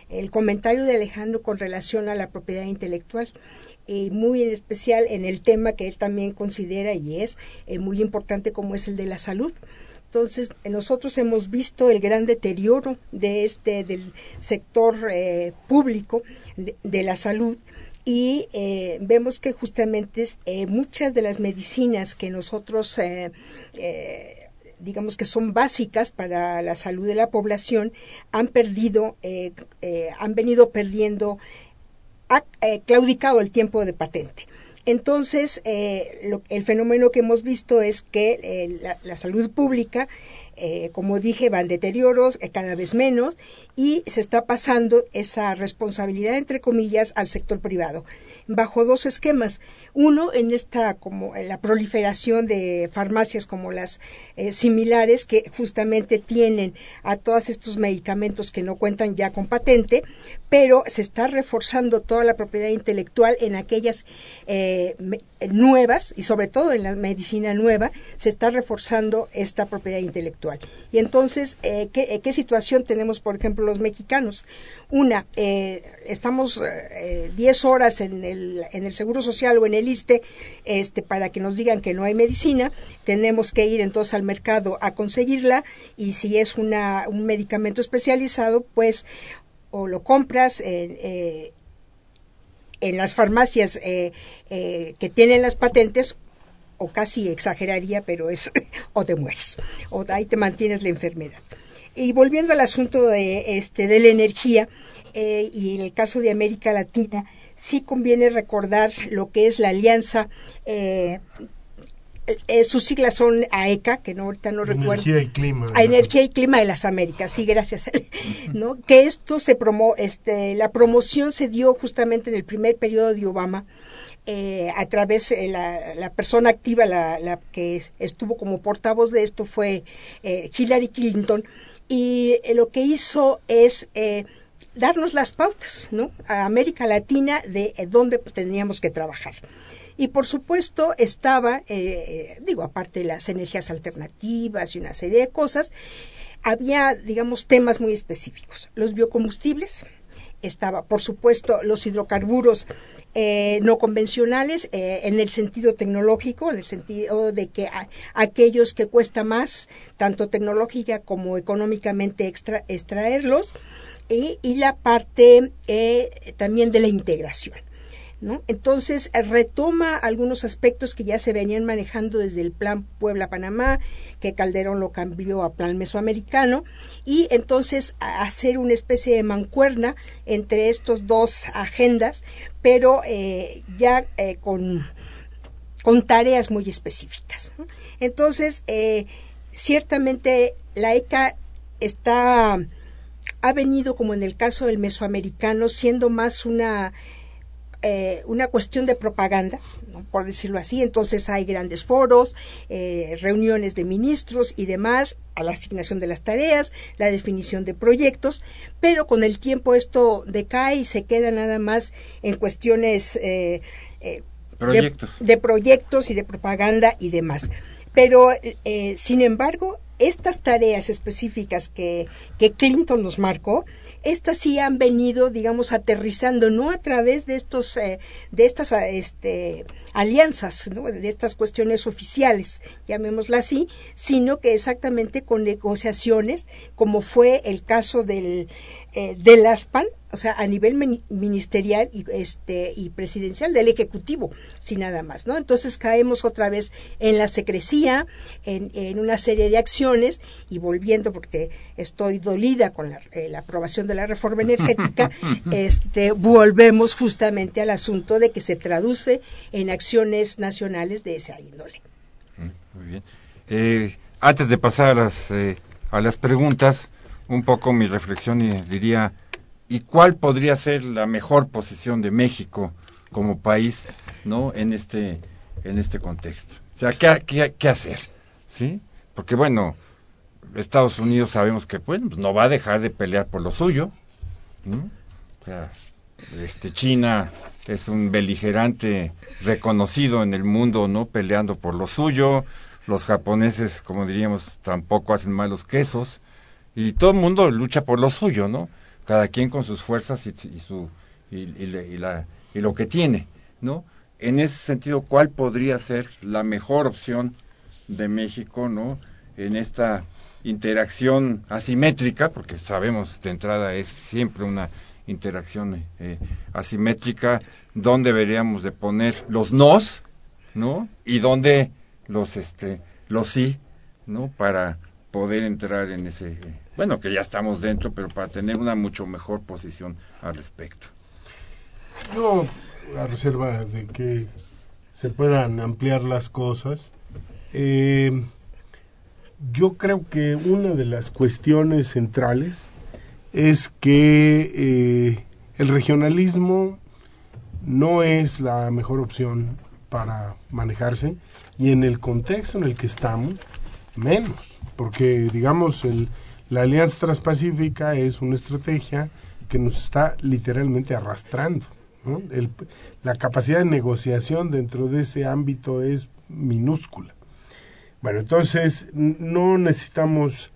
el comentario de Alejandro con relación a la propiedad intelectual y muy en especial en el tema que él también considera y es eh, muy importante como es el de la salud. Entonces, nosotros hemos visto el gran deterioro de este del sector eh, público de, la salud y eh, vemos que justamente muchas de las medicinas que nosotros digamos que son básicas para la salud de la población han perdido han venido perdiendo ha eh, claudicado el tiempo de patente. Entonces, eh, el fenómeno que hemos visto es que eh, la, salud pública eh, como dije, van deterioros eh, cada vez menos y se está pasando esa responsabilidad, entre comillas, al sector privado, bajo dos esquemas. Uno, en esta, como la proliferación de farmacias como las eh, similares, que justamente tienen a todos estos medicamentos que no cuentan ya con patente, pero se está reforzando toda la propiedad intelectual en aquellas nuevas y sobre todo en la medicina nueva, se está reforzando esta propiedad intelectual. Y entonces, eh, ¿qué, ¿qué, situación tenemos, por ejemplo, los mexicanos? Una, eh, estamos 10 eh, horas en el, en el Seguro Social o en el ISTE este, para que nos digan que no hay medicina, tenemos que ir entonces al mercado a conseguirla y si es una, un medicamento especializado, pues o lo compras en, en las farmacias que tienen las patentes o casi exageraría, pero es <laughs> o te mueres, o ahí te mantienes la enfermedad. Y volviendo al asunto de, este, de la energía, eh, y en el caso de América Latina, sí conviene recordar lo que es la alianza. Eh, eh, sus siglas son AECA, que no, ahorita no recuerdo. Energía y clima. A energía y clima de las Américas, sí, gracias. <laughs> ¿no? Que esto se promo, este, la promoción se dio justamente en el primer periodo de Obama eh, a través de la, la, persona activa, la, que estuvo como portavoz de esto fue eh, Hillary Clinton, y eh, lo que hizo es darnos las pautas, ¿no? A América Latina de dónde teníamos que trabajar. Y por supuesto estaba, digo, aparte de las energías alternativas y una serie de cosas, había, digamos, temas muy específicos. Los biocombustibles, estaba, por supuesto, los hidrocarburos eh, no convencionales eh, en el sentido tecnológico, en el sentido de que aquellos que cuesta más, tanto tecnológica como económicamente extraerlos, y, la parte eh, también de la integración. Entonces eh, retoma algunos aspectos que ya se venían manejando desde el plan Puebla-Panamá, que Calderón lo cambió a plan mesoamericano, y entonces hacer una especie de mancuerna entre estos dos agendas, pero eh, ya eh, con, con, tareas muy específicas. Entonces, ciertamente la ECA está ha venido, como en el caso del mesoamericano, siendo más una eh, una cuestión de propaganda, por decirlo así. Entonces hay grandes foros, eh, reuniones de ministros y demás, a la asignación de las tareas, la definición de proyectos, pero con el tiempo esto decae y se queda nada más en cuestiones eh, de, proyectos y de propaganda y demás. Pero, sin embargo, estas tareas específicas que, que Clinton nos marcó, estas sí han venido, digamos, aterrizando, no a través de estos, eh, de estas este, alianzas, ¿no? de estas cuestiones oficiales, llamémosla así, sino que exactamente con negociaciones, como fue el caso del, eh, del ASPAN, o sea, a nivel ministerial y, este, y presidencial del Ejecutivo, sin nada más, ¿no? Entonces caemos otra vez en la secrecía, en, en una serie de acciones y volviendo, porque estoy dolida con la, eh, la aprobación de la reforma energética, <laughs> este, volvemos justamente al asunto de que se traduce en acciones nacionales de esa índole. Mm, muy bien. Eh, antes de pasar a las, eh, a las preguntas, un poco mi reflexión y diría y cuál podría ser la mejor posición de México como país, ¿no? En este en este contexto. O sea, ¿qué, qué, qué hacer? ¿Sí? Porque bueno, Estados Unidos sabemos que pues, no va a dejar de pelear por lo suyo. O sea, este China es un beligerante reconocido en el mundo, ¿no? Peleando por lo suyo. Los japoneses, como diríamos, tampoco hacen malos quesos. Y todo el mundo lucha por lo suyo, ¿no? Cada quien con sus fuerzas y, su y, la, y lo que tiene, ¿no? En ese sentido, ¿cuál podría ser la mejor opción de México, ¿no? En esta interacción asimétrica, porque sabemos de entrada es siempre una interacción eh, asimétrica, dónde deberíamos de poner los nos, ¿no? Y dónde los este los sí, ¿no? Para poder entrar en ese bueno, que ya estamos dentro, pero para tener una mucho mejor posición al respecto. Yo, a reserva de que se puedan ampliar las cosas, eh, yo creo que una de las cuestiones centrales es que eh, el regionalismo no es la mejor opción para manejarse y en el contexto en el que estamos, menos, porque digamos el la Alianza Transpacífica es una estrategia que nos está literalmente arrastrando. la capacidad de negociación dentro de ese ámbito es minúscula. Bueno, entonces no necesitamos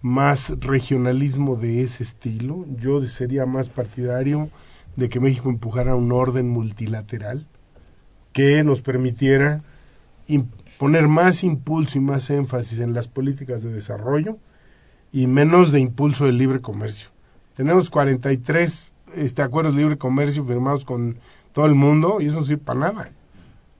más regionalismo de ese estilo. Yo sería más partidario de que México empujara un orden multilateral que nos permitiera poner más impulso y más énfasis en las políticas de desarrollo y menos de impulso del libre comercio. Tenemos 43 este, acuerdos de libre comercio firmados con todo el mundo y eso no sirve para nada.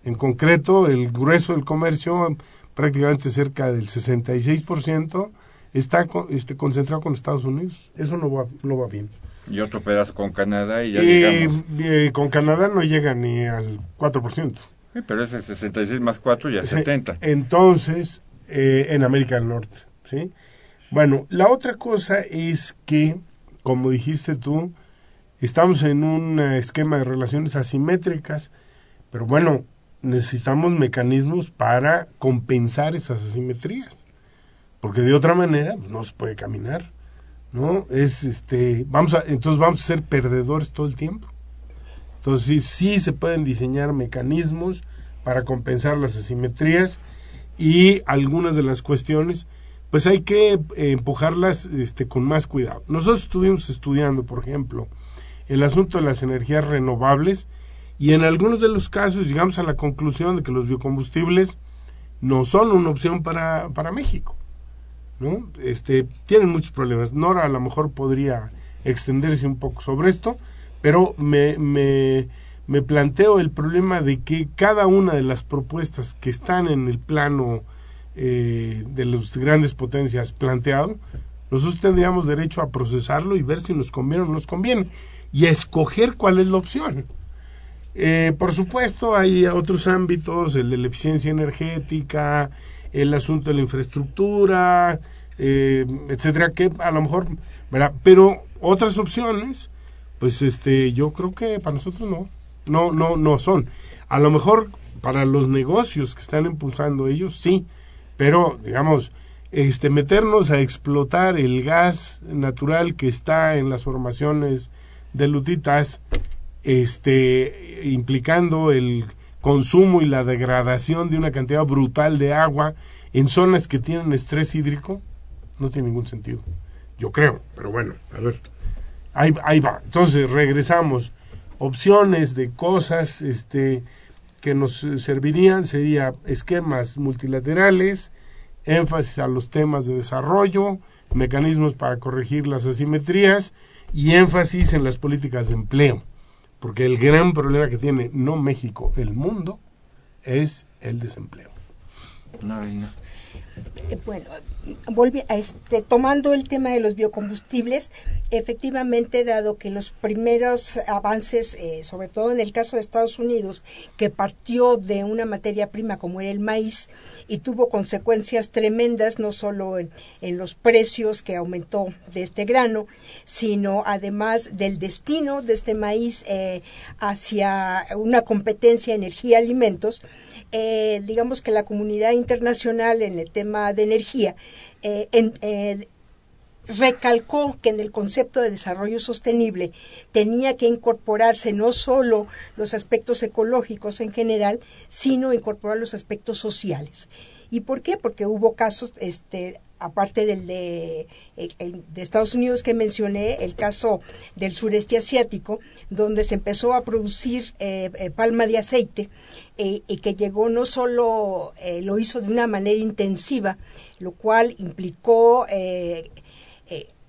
En concreto, el grueso del comercio, prácticamente cerca del 66%, está este, concentrado con Estados Unidos. Eso no va, no va bien. Y otro pedazo con Canadá y ya llegamos. Eh, con Canadá no llega ni al 4%. Sí, pero ese 66 más 4 ya es 70. Entonces, eh, en América del Norte, ¿sí? Bueno, la otra cosa es que, como dijiste tú, estamos en un esquema de relaciones asimétricas, pero bueno, necesitamos mecanismos para compensar esas asimetrías, porque de otra manera pues, no se puede caminar, ¿no? Es este, vamos a, entonces vamos a ser perdedores todo el tiempo. Entonces sí se pueden diseñar mecanismos para compensar las asimetrías y algunas de las cuestiones pues hay que eh, empujarlas este, con más cuidado. Nosotros estuvimos estudiando, por ejemplo, el asunto de las energías renovables y en algunos de los casos llegamos a la conclusión de que los biocombustibles no son una opción para, para México. ¿no? Este, tienen muchos problemas. Nora a lo mejor podría extenderse un poco sobre esto, pero me, me, me planteo el problema de que cada una de las propuestas que están en el plano eh, de las grandes potencias planteado, nosotros tendríamos derecho a procesarlo y ver si nos conviene o no nos conviene y a escoger cuál es la opción. Eh, por supuesto, hay otros ámbitos, el de la eficiencia energética, el asunto de la infraestructura, eh, etcétera, que a lo mejor. Pero otras opciones, pues este, yo creo que para nosotros no, no, no, no son. A lo mejor para los negocios que están impulsando ellos, sí, pero digamos, este, meternos a explotar el gas natural que está en las formaciones de lutitas, este, implicando el consumo y la degradación de una cantidad brutal de agua en zonas que tienen estrés hídrico, no tiene ningún sentido. Yo creo, pero bueno, a ver. Ahí, ahí va. Entonces, regresamos. Opciones de cosas este, que nos servirían sería esquemas multilaterales, énfasis a los temas de desarrollo, mecanismos para corregir las asimetrías y énfasis en las políticas de empleo. Porque el gran problema que tiene no México, el mundo, es el desempleo. Eh, bueno, volvi, este, tomando el tema de los biocombustibles, efectivamente, dado que los primeros avances, eh, sobre todo en el caso de Estados Unidos, que partió de una materia prima como era el maíz y tuvo consecuencias tremendas, no solo en, los precios que aumentó de este grano, sino además del destino de este maíz eh, hacia una competencia energía-alimentos, digamos que la comunidad internacional en el tema de energía eh, eh, recalcó que en el concepto de desarrollo sostenible tenía que incorporarse no solo los aspectos ecológicos en general, sino incorporar los aspectos sociales. ¿Y por qué? Porque hubo casos, este, aparte del de, de, Estados Unidos que mencioné, el caso del sureste asiático, donde se empezó a producir eh, eh, palma de aceite eh, y que llegó no solo lo hizo de una manera intensiva, lo cual implicó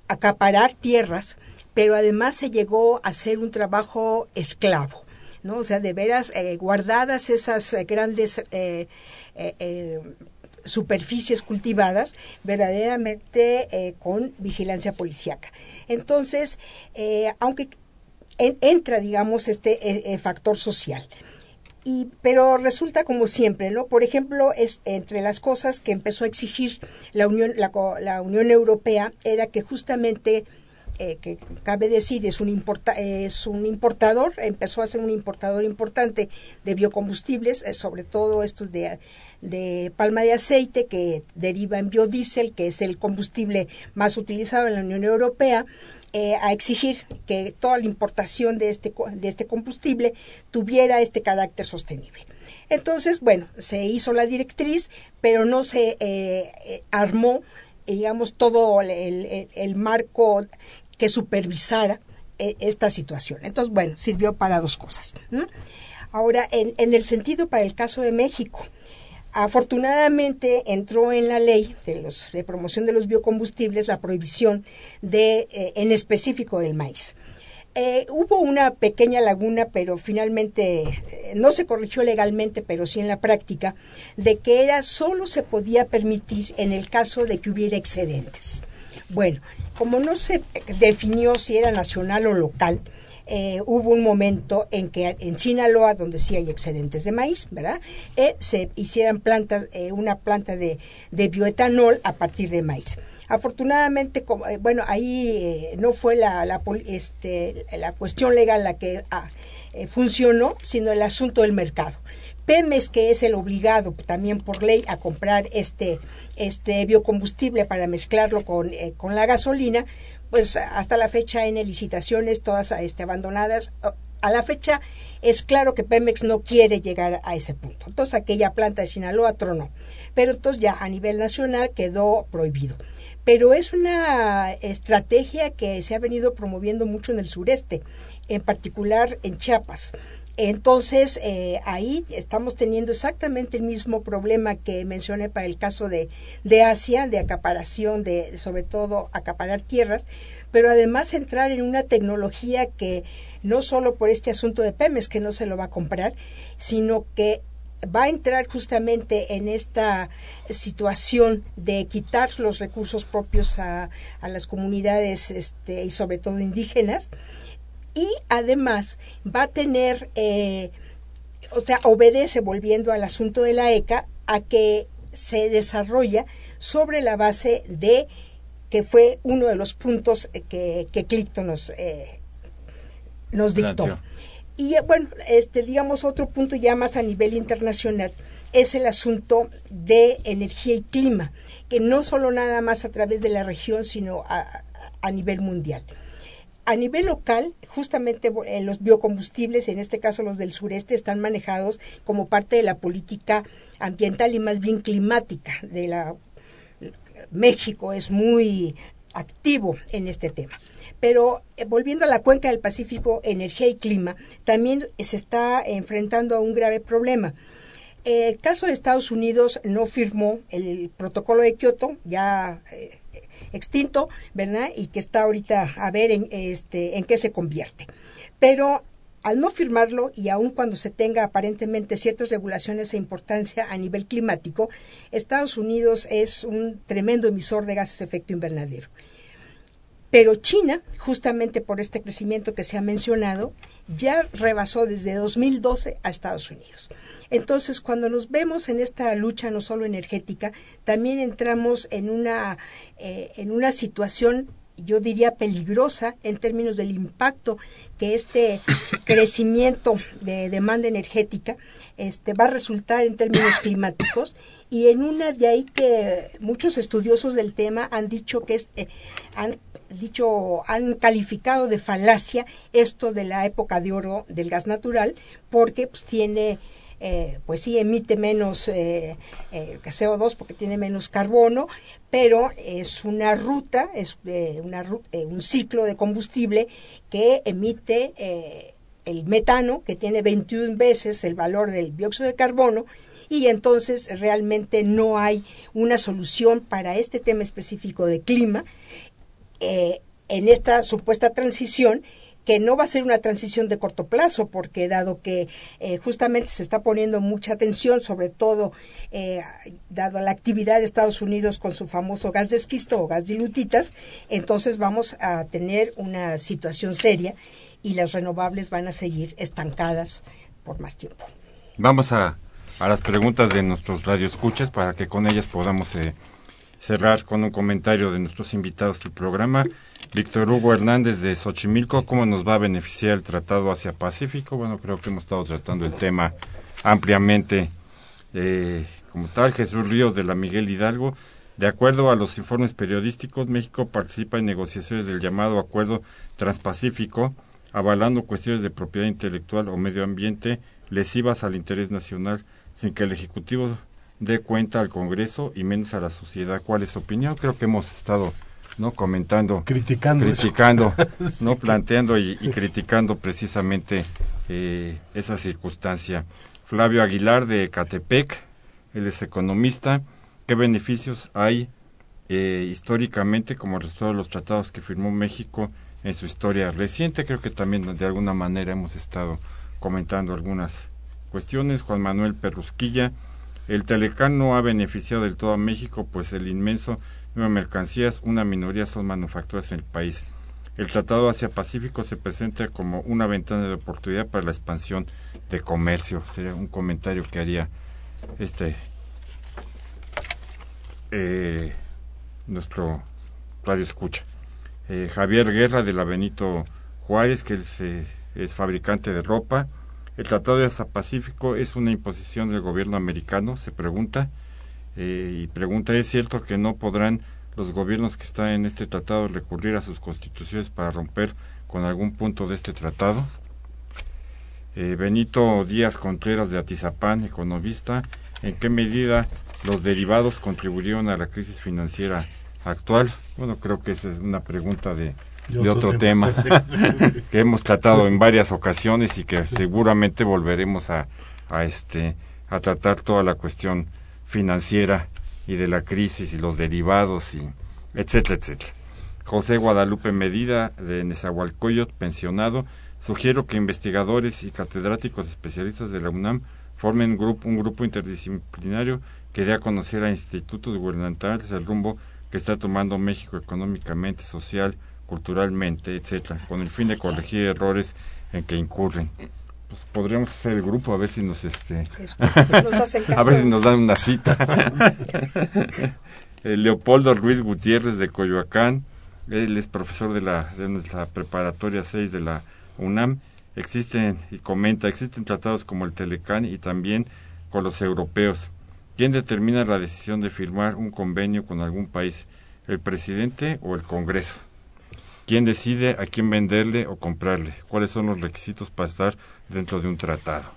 acaparar tierras, pero además se llegó a hacer un trabajo esclavo. ¿no? O sea, de veras guardadas esas grandes superficies cultivadas verdaderamente eh, con vigilancia policíaca. Entonces, eh, aunque entra, digamos, este eh, factor social. Y, pero resulta como siempre, ¿no? Por ejemplo, es entre las cosas que empezó a exigir la Unión, la, la Unión Europea era que justamente eh, que cabe decir es un, es un importador, empezó a ser un importador importante de biocombustibles, eh, sobre todo estos de, de, palma de aceite que deriva en biodiesel, que es el combustible más utilizado en la Unión Europea, eh, a exigir que toda la importación de este, de este combustible tuviera este carácter sostenible. Entonces, bueno, se hizo la directriz, pero no se armó digamos, todo el, el, marco que supervisara eh, esta situación. Entonces, bueno, sirvió para dos cosas. Ahora, en, el sentido para el caso de México, afortunadamente entró en la ley de, los, de promoción de los biocombustibles la prohibición de, eh, en específico del maíz. Eh, hubo una pequeña laguna, pero finalmente no se corrigió legalmente, pero sí en la práctica, de que era solo se podía permitir en el caso de que hubiera excedentes. Bueno, como no se definió si era nacional o local, eh, hubo un momento en que en Sinaloa, donde sí hay excedentes de maíz, ¿verdad? Eh, se hicieran plantas, eh, una planta de, bioetanol a partir de maíz. Afortunadamente, como, bueno, ahí no fue la, la, este, la cuestión legal la que ah, funcionó, sino el asunto del mercado. Pemes, que es el obligado también por ley a comprar este, este biocombustible para mezclarlo con, eh, con la gasolina, pues hasta la fecha en licitaciones todas este, abandonadas. A la fecha es claro que Pemex no quiere llegar a ese punto. Entonces aquella planta de Sinaloa tronó. Pero entonces ya a nivel nacional quedó prohibido. Pero es una estrategia que se ha venido promoviendo mucho en el sureste, en particular en Chiapas. Entonces, eh, ahí estamos teniendo exactamente el mismo problema que mencioné para el caso de, de Asia, de acaparación, de sobre todo acaparar tierras, pero además entrar en una tecnología que no solo por este asunto de Pemex que no se lo va a comprar, sino que va a entrar justamente en esta situación de quitar los recursos propios a, las comunidades este, y sobre todo indígenas y además va a tener, eh, o sea, obedece, volviendo al asunto de la ECA, a que se desarrolla sobre la base de que fue uno de los puntos que, que Clifton nos, eh, nos dictó. Y eh, bueno, este, digamos, otro punto ya más a nivel internacional es el asunto de energía y clima, que no solo nada más a través de la región, sino a, a nivel mundial. A nivel local, justamente eh, los biocombustibles, en este caso los del sureste, están manejados como parte de la política ambiental y más bien climática de la México es muy activo en este tema. Pero eh, volviendo a la cuenca del Pacífico, energía y clima, también se está enfrentando a un grave problema. El caso de Estados Unidos no firmó el protocolo de Kioto, ya eh, extinto, ¿verdad? Y que está ahorita a ver en, este, en qué se convierte. Pero al no firmarlo y aun cuando se tenga aparentemente ciertas regulaciones e importancia a nivel climático, Estados Unidos es un tremendo emisor de gases de efecto invernadero. Pero China, justamente por este crecimiento que se ha mencionado, ya rebasó desde 2012 a Estados Unidos. Entonces, cuando nos vemos en esta lucha no solo energética, también entramos en una, eh, en una situación yo diría peligrosa en términos del impacto que este <coughs> crecimiento de demanda energética este, va a resultar en términos <coughs> climáticos. Y en una de ahí que muchos estudiosos del tema han dicho que es, eh, han dicho, han calificado de falacia esto de la época de oro del gas natural, porque pues, tiene, eh, pues sí, emite menos eh, eh CO2 porque tiene menos carbono, pero es una ruta, es eh, una, un ciclo de combustible que emite el metano, que tiene 21 veces el valor del dióxido de carbono, y entonces realmente no hay una solución para este tema específico de clima en esta supuesta transición que no va a ser una transición de corto plazo, porque dado que eh, justamente se está poniendo mucha atención, sobre todo eh, dado la actividad de Estados Unidos con su famoso gas de esquisto o gas dilutitas, entonces vamos a tener una situación seria y las renovables van a seguir estancadas por más tiempo. Vamos a, a las preguntas de nuestros radioescuchas para que con ellas podamos cerrar con un comentario de nuestros invitados del programa. Víctor Hugo Hernández de Xochimilco, ¿cómo nos va a beneficiar el Tratado Asia-Pacífico? Bueno, creo que hemos estado tratando el tema ampliamente eh, como tal. Jesús Ríos de la Miguel Hidalgo, de acuerdo a los informes periodísticos, México participa en negociaciones del llamado Acuerdo Transpacífico, avalando cuestiones de propiedad intelectual o medio ambiente lesivas al interés nacional, sin que el Ejecutivo dé cuenta al Congreso y menos a la sociedad cuál es su opinión. Creo que hemos estado no comentando, criticando, criticando, <laughs> no planteando y, criticando precisamente eh, esa circunstancia. Flavio Aguilar de Catepec, él es economista. ¿Qué beneficios hay eh, históricamente como todos los tratados que firmó México en su historia reciente? Creo que también de alguna manera hemos estado comentando algunas cuestiones. Juan Manuel Perrusquilla el Telecán no ha beneficiado del todo a México, pues el inmenso número de mercancías, una minoría son manufacturas en el país. El Tratado Asia-Pacífico se presenta como una ventana de oportunidad para la expansión de comercio. Sería un comentario que haría este eh, nuestro radio escucha. Eh, Javier Guerra de la Benito Juárez, que es fabricante de ropa, el Tratado de Pacífico es una imposición del gobierno americano, se pregunta, eh, y pregunta, ¿es cierto que no podrán los gobiernos que están en este tratado recurrir a sus constituciones para romper con algún punto de este tratado? Eh, Benito Díaz Contreras de Atizapán, economista, ¿en qué medida los derivados contribuyeron a la crisis financiera actual? Bueno, creo que esa es una pregunta de, de otro, tema, <laughs> que hemos tratado en varias ocasiones y que seguramente volveremos a, a este a tratar toda la cuestión financiera y de la crisis y los derivados y etcétera etcétera. José Guadalupe Medida de Nezahualcóyotl pensionado. Sugiero que investigadores y catedráticos especialistas de la UNAM formen un grupo, un grupo interdisciplinario que dé a conocer a institutos gubernamentales el rumbo que está tomando México económicamente, social, culturalmente, etcétera, con el fin de corregir errores en que incurren. Pues podríamos hacer el grupo a ver si nos este <laughs> a ver si nos dan una cita. <laughs> Leopoldo Ruiz Gutiérrez de Coyoacán, él es profesor de la de nuestra preparatoria 6 de la UNAM. Existen y comenta, existen tratados como el Telecán y también con los europeos. ¿Quién determina la decisión de firmar un convenio con algún país? ¿El presidente o el Congreso? ¿Quién decide a quién venderle o comprarle? ¿Cuáles son los requisitos para estar dentro de un tratado?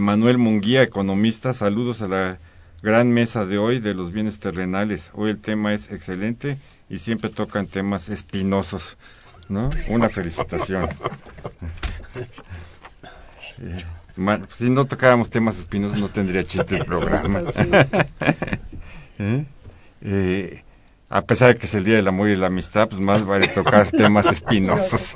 Manuel Munguía, economista, saludos a la gran mesa de hoy de los bienes terrenales. Hoy el tema es excelente y siempre tocan temas espinosos, ¿no? Una felicitación. Eh, si no tocáramos temas espinosos no tendría chiste el programa. <laughs> ¿Eh? A pesar de que es el Día del Amor y la Amistad, pues más vale tocar <laughs> temas espinosos.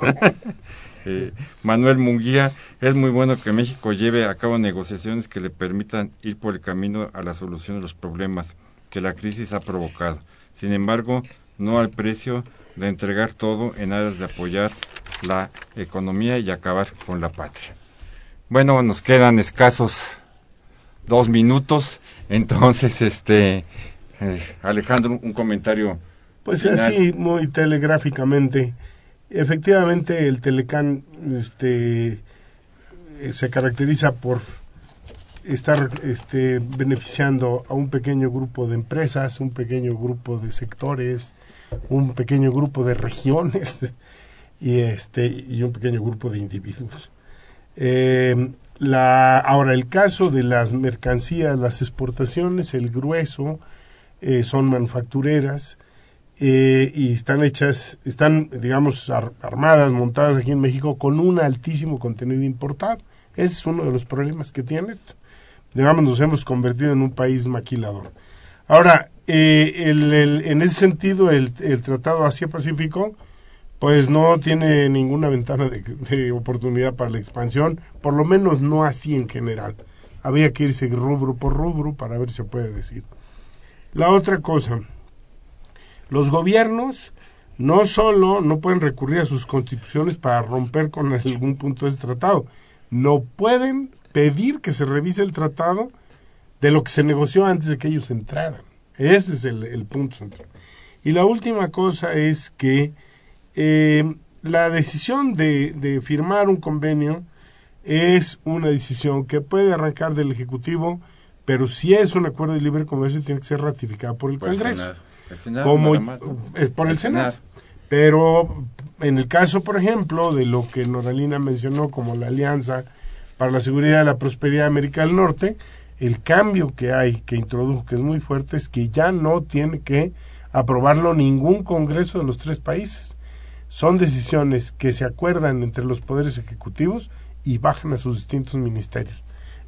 eh, <laughs> Manuel Munguía, es muy bueno que México lleve a cabo negociaciones que le permitan ir por el camino a la solución de los problemas que la crisis ha provocado. Sin embargo, no al precio de entregar todo en aras de apoyar la economía y acabar con la patria. Bueno, nos quedan escasos dos minutos, entonces, este, eh, Alejandro, un comentario. Pues así, muy telegráficamente. Efectivamente, el Telecán este, eh, se caracteriza por estar este, beneficiando a un pequeño grupo de empresas, un pequeño grupo de sectores, un pequeño grupo de regiones <laughs> y, este, y un pequeño grupo de individuos. Eh, la, ahora, el caso de las mercancías, las exportaciones, el grueso, eh, son manufactureras eh, y están hechas, están, digamos, armadas, montadas aquí en México con un altísimo contenido importado. Ese es uno de los problemas que tiene esto. Digamos, nos hemos convertido en un país maquilador. Ahora, eh, el, en ese sentido, el, el Tratado Asia-Pacífico, pues no tiene ninguna ventana de, oportunidad para la expansión, por lo menos no así en general. Había que irse rubro por rubro para ver si se puede decir. La otra cosa, los gobiernos no solo no pueden recurrir a sus constituciones para romper con algún punto de ese tratado, no pueden pedir que se revise el tratado de lo que se negoció antes de que ellos entraran. Ese es el, el punto central. Y la última cosa es que eh, la decisión de, de firmar un convenio es una decisión que puede arrancar del Ejecutivo pero si es un acuerdo de libre comercio tiene que ser ratificado por el por Congreso. El Senado. El Senado como más, ¿no? es por el, el Senado. Senado. Pero en el caso, por ejemplo, de lo que Noralina mencionó como la Alianza para la Seguridad y la Prosperidad de América del Norte, el cambio que hay, que introdujo, que es muy fuerte, es que ya no tiene que aprobarlo ningún Congreso de los tres países. Son decisiones que se acuerdan entre los poderes ejecutivos y bajan a sus distintos ministerios.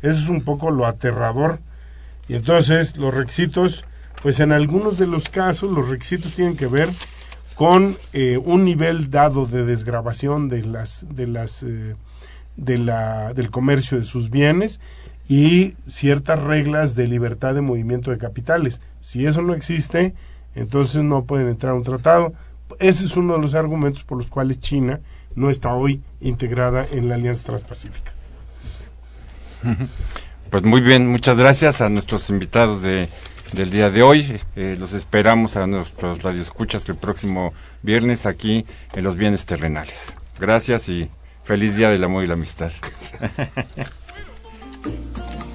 Eso es un poco lo aterrador. Y entonces los requisitos, pues en algunos de los casos los requisitos tienen que ver con eh, un nivel dado de desgrabación de las de las eh, de la del comercio de sus bienes y ciertas reglas de libertad de movimiento de capitales. Si eso no existe, entonces no pueden entrar a un tratado. Ese es uno de los argumentos por los cuales China no está hoy integrada en la Alianza Transpacífica. Pues muy bien, muchas gracias a nuestros invitados de, del día de hoy. Eh, los esperamos a nuestros radioescuchas el próximo viernes aquí en Los Bienes Terrenales. Gracias y feliz Día del Amor y la Amistad. <laughs>